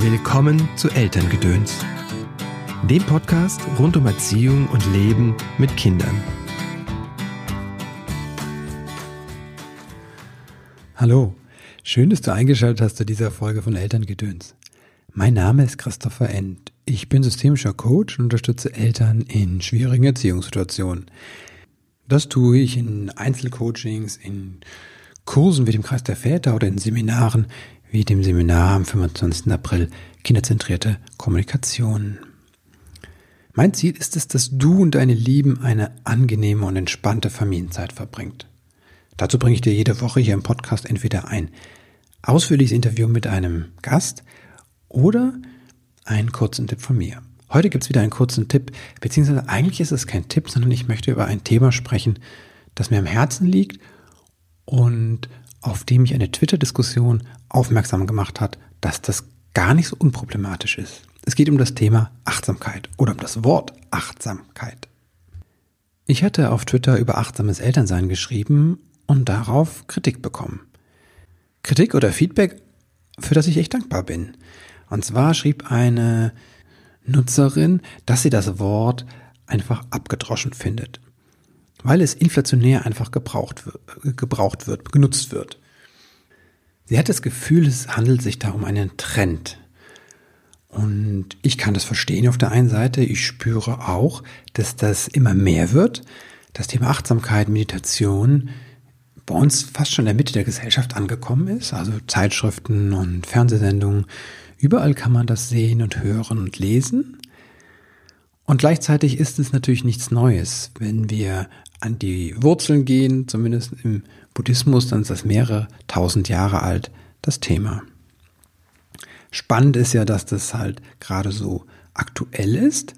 Willkommen zu Elterngedöns, dem Podcast rund um Erziehung und Leben mit Kindern. Hallo, schön, dass du eingeschaltet hast zu dieser Folge von Elterngedöns. Mein Name ist Christopher End. Ich bin systemischer Coach und unterstütze Eltern in schwierigen Erziehungssituationen. Das tue ich in Einzelcoachings, in Kursen wie dem Kreis der Väter oder in Seminaren wie dem Seminar am 25. April Kinderzentrierte Kommunikation. Mein Ziel ist es, dass du und deine Lieben eine angenehme und entspannte Familienzeit verbringt. Dazu bringe ich dir jede Woche hier im Podcast entweder ein ausführliches Interview mit einem Gast oder einen kurzen Tipp von mir. Heute gibt es wieder einen kurzen Tipp, beziehungsweise eigentlich ist es kein Tipp, sondern ich möchte über ein Thema sprechen, das mir am Herzen liegt und auf dem mich eine Twitter-Diskussion aufmerksam gemacht hat, dass das gar nicht so unproblematisch ist. Es geht um das Thema Achtsamkeit oder um das Wort Achtsamkeit. Ich hatte auf Twitter über achtsames Elternsein geschrieben und darauf Kritik bekommen. Kritik oder Feedback, für das ich echt dankbar bin. Und zwar schrieb eine Nutzerin, dass sie das Wort einfach abgedroschen findet, weil es inflationär einfach gebraucht, gebraucht wird, genutzt wird. Sie hat das Gefühl, es handelt sich da um einen Trend. Und ich kann das verstehen auf der einen Seite. Ich spüre auch, dass das immer mehr wird. Das Thema Achtsamkeit, Meditation bei uns fast schon in der Mitte der Gesellschaft angekommen ist. Also Zeitschriften und Fernsehsendungen. Überall kann man das sehen und hören und lesen. Und gleichzeitig ist es natürlich nichts Neues. Wenn wir an die Wurzeln gehen, zumindest im Buddhismus, dann ist das mehrere tausend Jahre alt, das Thema. Spannend ist ja, dass das halt gerade so aktuell ist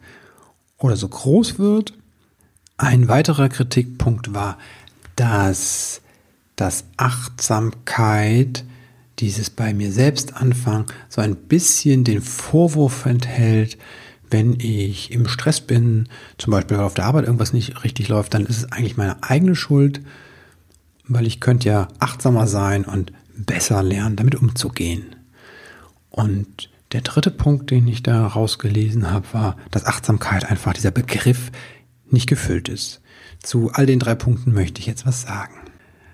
oder so groß wird. Ein weiterer Kritikpunkt war, dass das Achtsamkeit, dieses bei mir selbst anfangen, so ein bisschen den Vorwurf enthält, wenn ich im Stress bin, zum Beispiel weil auf der Arbeit irgendwas nicht richtig läuft, dann ist es eigentlich meine eigene Schuld, weil ich könnte ja achtsamer sein und besser lernen, damit umzugehen. Und der dritte Punkt, den ich da rausgelesen habe, war, dass Achtsamkeit einfach dieser Begriff nicht gefüllt ist. Zu all den drei Punkten möchte ich jetzt was sagen.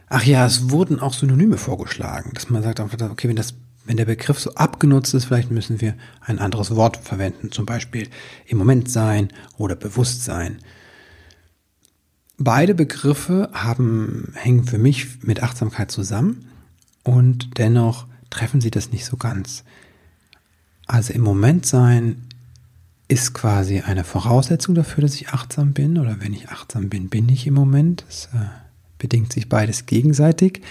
Ach ja, es wurden auch Synonyme vorgeschlagen, dass man sagt okay, wenn das wenn der Begriff so abgenutzt ist, vielleicht müssen wir ein anderes Wort verwenden, zum Beispiel im Moment sein oder Bewusstsein. Beide Begriffe haben, hängen für mich mit Achtsamkeit zusammen und dennoch treffen sie das nicht so ganz. Also im Moment sein ist quasi eine Voraussetzung dafür, dass ich achtsam bin oder wenn ich achtsam bin, bin ich im Moment. Es äh, bedingt sich beides gegenseitig.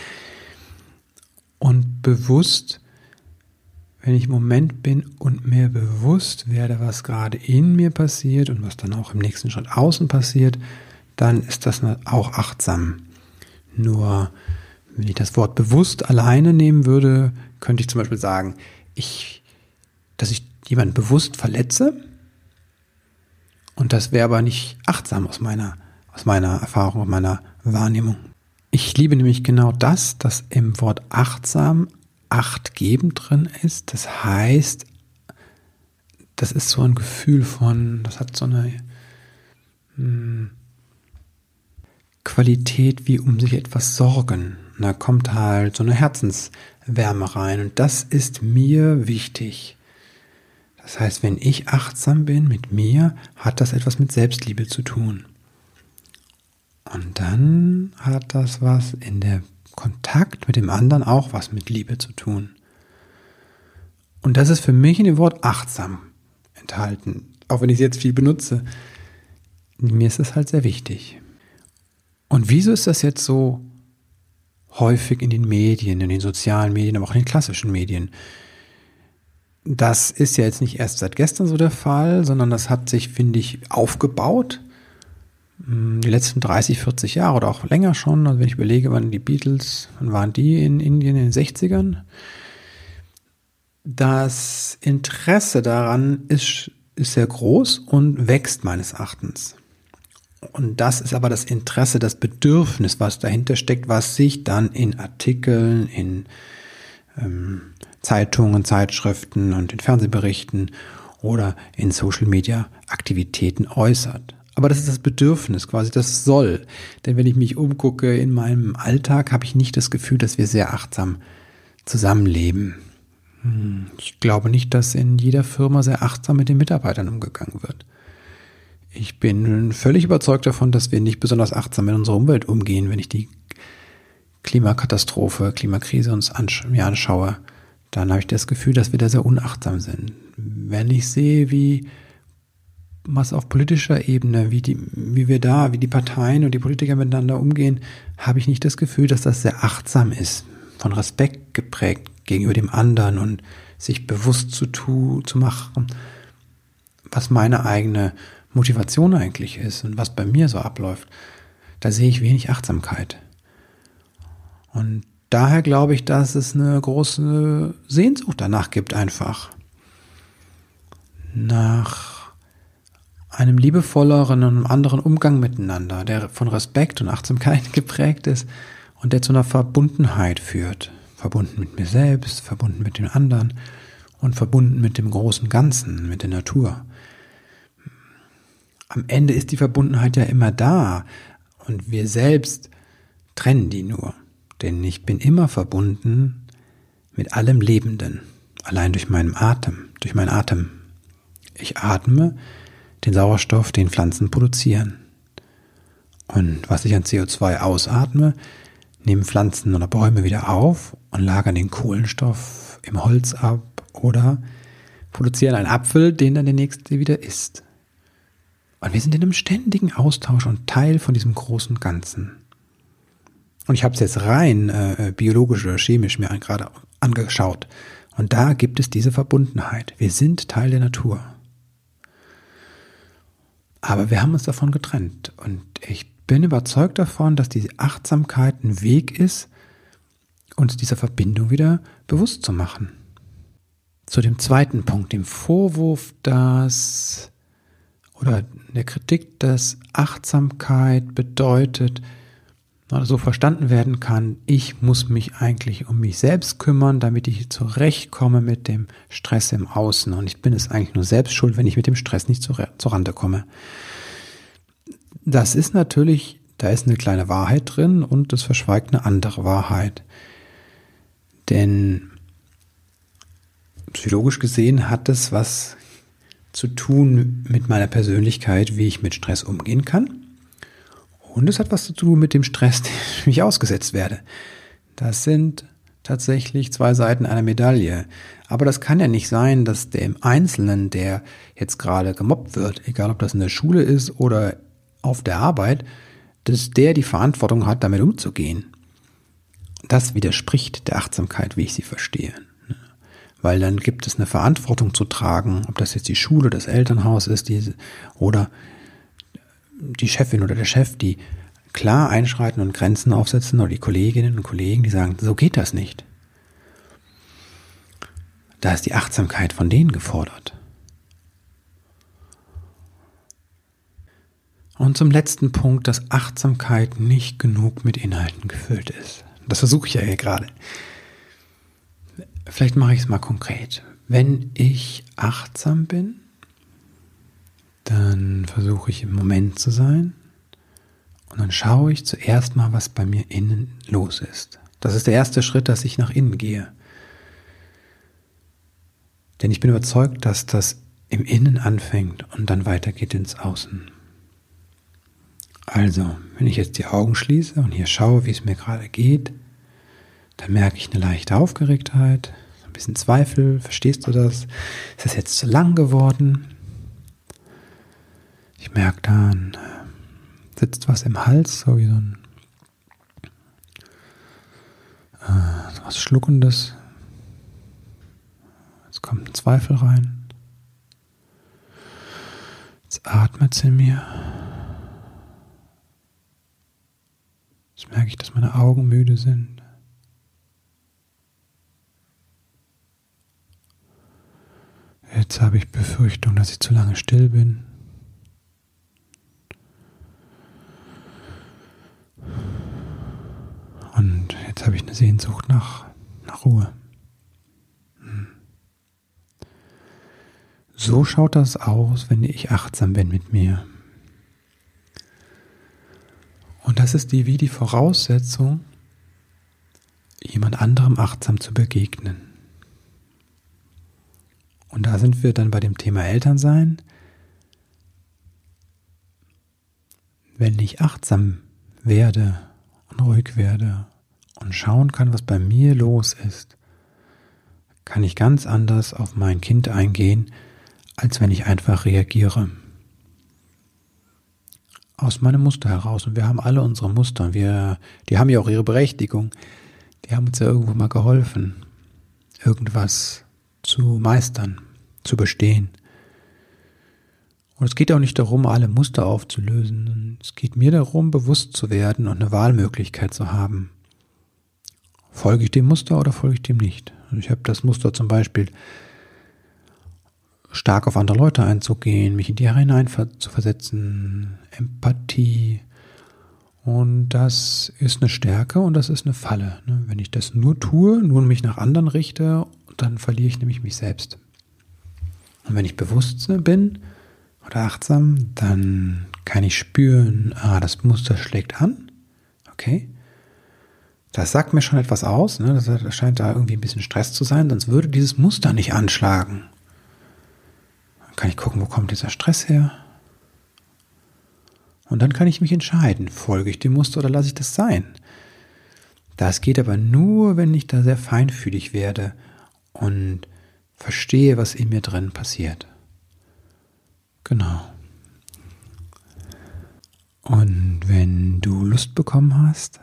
Und bewusst wenn ich im Moment bin und mir bewusst werde, was gerade in mir passiert und was dann auch im nächsten Schritt außen passiert, dann ist das auch achtsam. Nur wenn ich das Wort bewusst alleine nehmen würde, könnte ich zum Beispiel sagen, ich, dass ich jemanden bewusst verletze. Und das wäre aber nicht achtsam aus meiner, aus meiner Erfahrung, aus meiner Wahrnehmung. Ich liebe nämlich genau das, dass im Wort achtsam Acht geben drin ist. Das heißt, das ist so ein Gefühl von, das hat so eine hm, Qualität wie um sich etwas sorgen. Und da kommt halt so eine Herzenswärme rein und das ist mir wichtig. Das heißt, wenn ich achtsam bin mit mir, hat das etwas mit Selbstliebe zu tun. Und dann hat das was in der Kontakt mit dem anderen auch was mit Liebe zu tun. Und das ist für mich in dem Wort achtsam enthalten. Auch wenn ich es jetzt viel benutze. Mir ist es halt sehr wichtig. Und wieso ist das jetzt so häufig in den Medien, in den sozialen Medien, aber auch in den klassischen Medien? Das ist ja jetzt nicht erst seit gestern so der Fall, sondern das hat sich, finde ich, aufgebaut die letzten 30, 40 Jahre oder auch länger schon, also wenn ich überlege, wann die Beatles, wann waren die in Indien in den 60ern, das Interesse daran ist, ist sehr groß und wächst meines Erachtens. Und das ist aber das Interesse, das Bedürfnis, was dahinter steckt, was sich dann in Artikeln, in ähm, Zeitungen, Zeitschriften und in Fernsehberichten oder in Social Media Aktivitäten äußert. Aber das ist das Bedürfnis, quasi das soll. Denn wenn ich mich umgucke in meinem Alltag, habe ich nicht das Gefühl, dass wir sehr achtsam zusammenleben. Hm, ich glaube nicht, dass in jeder Firma sehr achtsam mit den Mitarbeitern umgegangen wird. Ich bin völlig überzeugt davon, dass wir nicht besonders achtsam mit unserer Umwelt umgehen, wenn ich die Klimakatastrophe, Klimakrise uns mir anschaue, dann habe ich das Gefühl, dass wir da sehr unachtsam sind. Wenn ich sehe, wie was auf politischer Ebene, wie die, wie wir da, wie die Parteien und die Politiker miteinander umgehen, habe ich nicht das Gefühl, dass das sehr achtsam ist, von Respekt geprägt gegenüber dem anderen und sich bewusst zu tun, zu machen, was meine eigene Motivation eigentlich ist und was bei mir so abläuft. Da sehe ich wenig Achtsamkeit. Und daher glaube ich, dass es eine große Sehnsucht danach gibt, einfach nach einem liebevolleren und anderen Umgang miteinander, der von Respekt und Achtsamkeit geprägt ist und der zu einer Verbundenheit führt. Verbunden mit mir selbst, verbunden mit den anderen und verbunden mit dem großen Ganzen, mit der Natur. Am Ende ist die Verbundenheit ja immer da und wir selbst trennen die nur. Denn ich bin immer verbunden mit allem Lebenden, allein durch meinen Atem, durch meinen Atem. Ich atme den Sauerstoff, den Pflanzen produzieren. Und was ich an CO2 ausatme, nehmen Pflanzen oder Bäume wieder auf und lagern den Kohlenstoff im Holz ab oder produzieren einen Apfel, den dann der nächste wieder isst. Und wir sind in einem ständigen Austausch und Teil von diesem großen Ganzen. Und ich habe es jetzt rein äh, biologisch oder chemisch mir gerade angeschaut. Und da gibt es diese Verbundenheit. Wir sind Teil der Natur. Aber wir haben uns davon getrennt. Und ich bin überzeugt davon, dass diese Achtsamkeit ein Weg ist, uns dieser Verbindung wieder bewusst zu machen. Zu dem zweiten Punkt, dem Vorwurf, dass oder der Kritik, dass Achtsamkeit bedeutet, so verstanden werden kann, ich muss mich eigentlich um mich selbst kümmern, damit ich zurechtkomme mit dem Stress im Außen. Und ich bin es eigentlich nur selbst schuld, wenn ich mit dem Stress nicht zur, Rande komme. Das ist natürlich, da ist eine kleine Wahrheit drin und es verschweigt eine andere Wahrheit. Denn psychologisch gesehen hat es was zu tun mit meiner Persönlichkeit, wie ich mit Stress umgehen kann. Und es hat was zu tun mit dem Stress, dem ich ausgesetzt werde. Das sind tatsächlich zwei Seiten einer Medaille. Aber das kann ja nicht sein, dass der im Einzelnen, der jetzt gerade gemobbt wird, egal ob das in der Schule ist oder auf der Arbeit, dass der die Verantwortung hat, damit umzugehen. Das widerspricht der Achtsamkeit, wie ich sie verstehe. Weil dann gibt es eine Verantwortung zu tragen, ob das jetzt die Schule, das Elternhaus ist, diese, oder die Chefin oder der Chef, die klar einschreiten und Grenzen aufsetzen, oder die Kolleginnen und Kollegen, die sagen, so geht das nicht. Da ist die Achtsamkeit von denen gefordert. Und zum letzten Punkt, dass Achtsamkeit nicht genug mit Inhalten gefüllt ist. Das versuche ich ja hier gerade. Vielleicht mache ich es mal konkret. Wenn ich achtsam bin, dann versuche ich im Moment zu sein und dann schaue ich zuerst mal, was bei mir innen los ist. Das ist der erste Schritt, dass ich nach innen gehe. Denn ich bin überzeugt, dass das im Innen anfängt und dann weitergeht ins Außen. Also, wenn ich jetzt die Augen schließe und hier schaue, wie es mir gerade geht, dann merke ich eine leichte Aufgeregtheit, ein bisschen Zweifel. Verstehst du das? Ist das jetzt zu lang geworden? Ich merke dann, äh, sitzt was im Hals, so wie so ein äh, was Schluckendes. Jetzt kommt ein Zweifel rein. Jetzt atmet es in mir. Jetzt merke ich, dass meine Augen müde sind. Jetzt habe ich Befürchtung, dass ich zu lange still bin. Und habe ich eine Sehnsucht nach, nach Ruhe, so schaut das aus, wenn ich achtsam bin mit mir. Und das ist die, wie die Voraussetzung, jemand anderem achtsam zu begegnen. Und da sind wir dann bei dem Thema Elternsein. Wenn ich achtsam werde und ruhig werde und schauen kann, was bei mir los ist, kann ich ganz anders auf mein Kind eingehen, als wenn ich einfach reagiere. Aus meinem Muster heraus. Und wir haben alle unsere Muster. Wir, die haben ja auch ihre Berechtigung. Die haben uns ja irgendwo mal geholfen, irgendwas zu meistern, zu bestehen. Und es geht auch nicht darum, alle Muster aufzulösen. Es geht mir darum, bewusst zu werden und eine Wahlmöglichkeit zu haben. Folge ich dem Muster oder folge ich dem nicht? Und ich habe das Muster zum Beispiel, stark auf andere Leute einzugehen, mich in die hinein zu versetzen, Empathie. Und das ist eine Stärke und das ist eine Falle. Ne? Wenn ich das nur tue, nur mich nach anderen richte, dann verliere ich nämlich mich selbst. Und wenn ich bewusst bin oder achtsam, dann kann ich spüren, ah, das Muster schlägt an. Okay. Das sagt mir schon etwas aus. Ne? Das scheint da irgendwie ein bisschen Stress zu sein, sonst würde dieses Muster nicht anschlagen. Dann kann ich gucken, wo kommt dieser Stress her. Und dann kann ich mich entscheiden, folge ich dem Muster oder lasse ich das sein. Das geht aber nur, wenn ich da sehr feinfühlig werde und verstehe, was in mir drin passiert. Genau. Und wenn du Lust bekommen hast,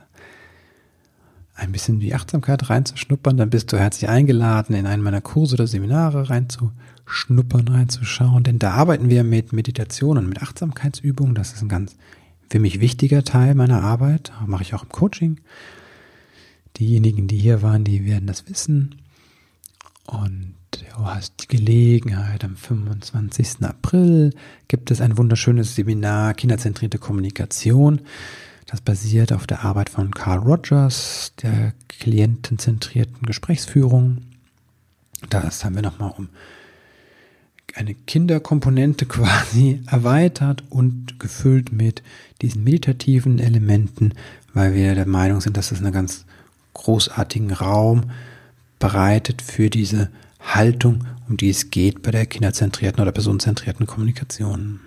ein bisschen die Achtsamkeit reinzuschnuppern, dann bist du herzlich eingeladen, in einen meiner Kurse oder Seminare reinzuschnuppern, reinzuschauen. Denn da arbeiten wir mit Meditationen, mit Achtsamkeitsübungen. Das ist ein ganz für mich wichtiger Teil meiner Arbeit. Das mache ich auch im Coaching. Diejenigen, die hier waren, die werden das wissen. Und du hast die Gelegenheit, am 25. April gibt es ein wunderschönes Seminar Kinderzentrierte Kommunikation. Das basiert auf der Arbeit von Carl Rogers, der klientenzentrierten Gesprächsführung. Das haben wir nochmal um eine Kinderkomponente quasi erweitert und gefüllt mit diesen meditativen Elementen, weil wir der Meinung sind, dass es einen ganz großartigen Raum bereitet für diese Haltung, um die es geht bei der kinderzentrierten oder personenzentrierten Kommunikation.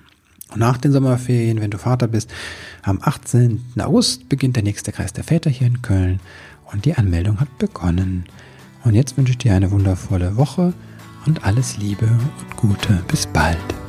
Und nach den Sommerferien, wenn du Vater bist, am 18. August beginnt der nächste Kreis der Väter hier in Köln und die Anmeldung hat begonnen. Und jetzt wünsche ich dir eine wundervolle Woche und alles Liebe und Gute. Bis bald.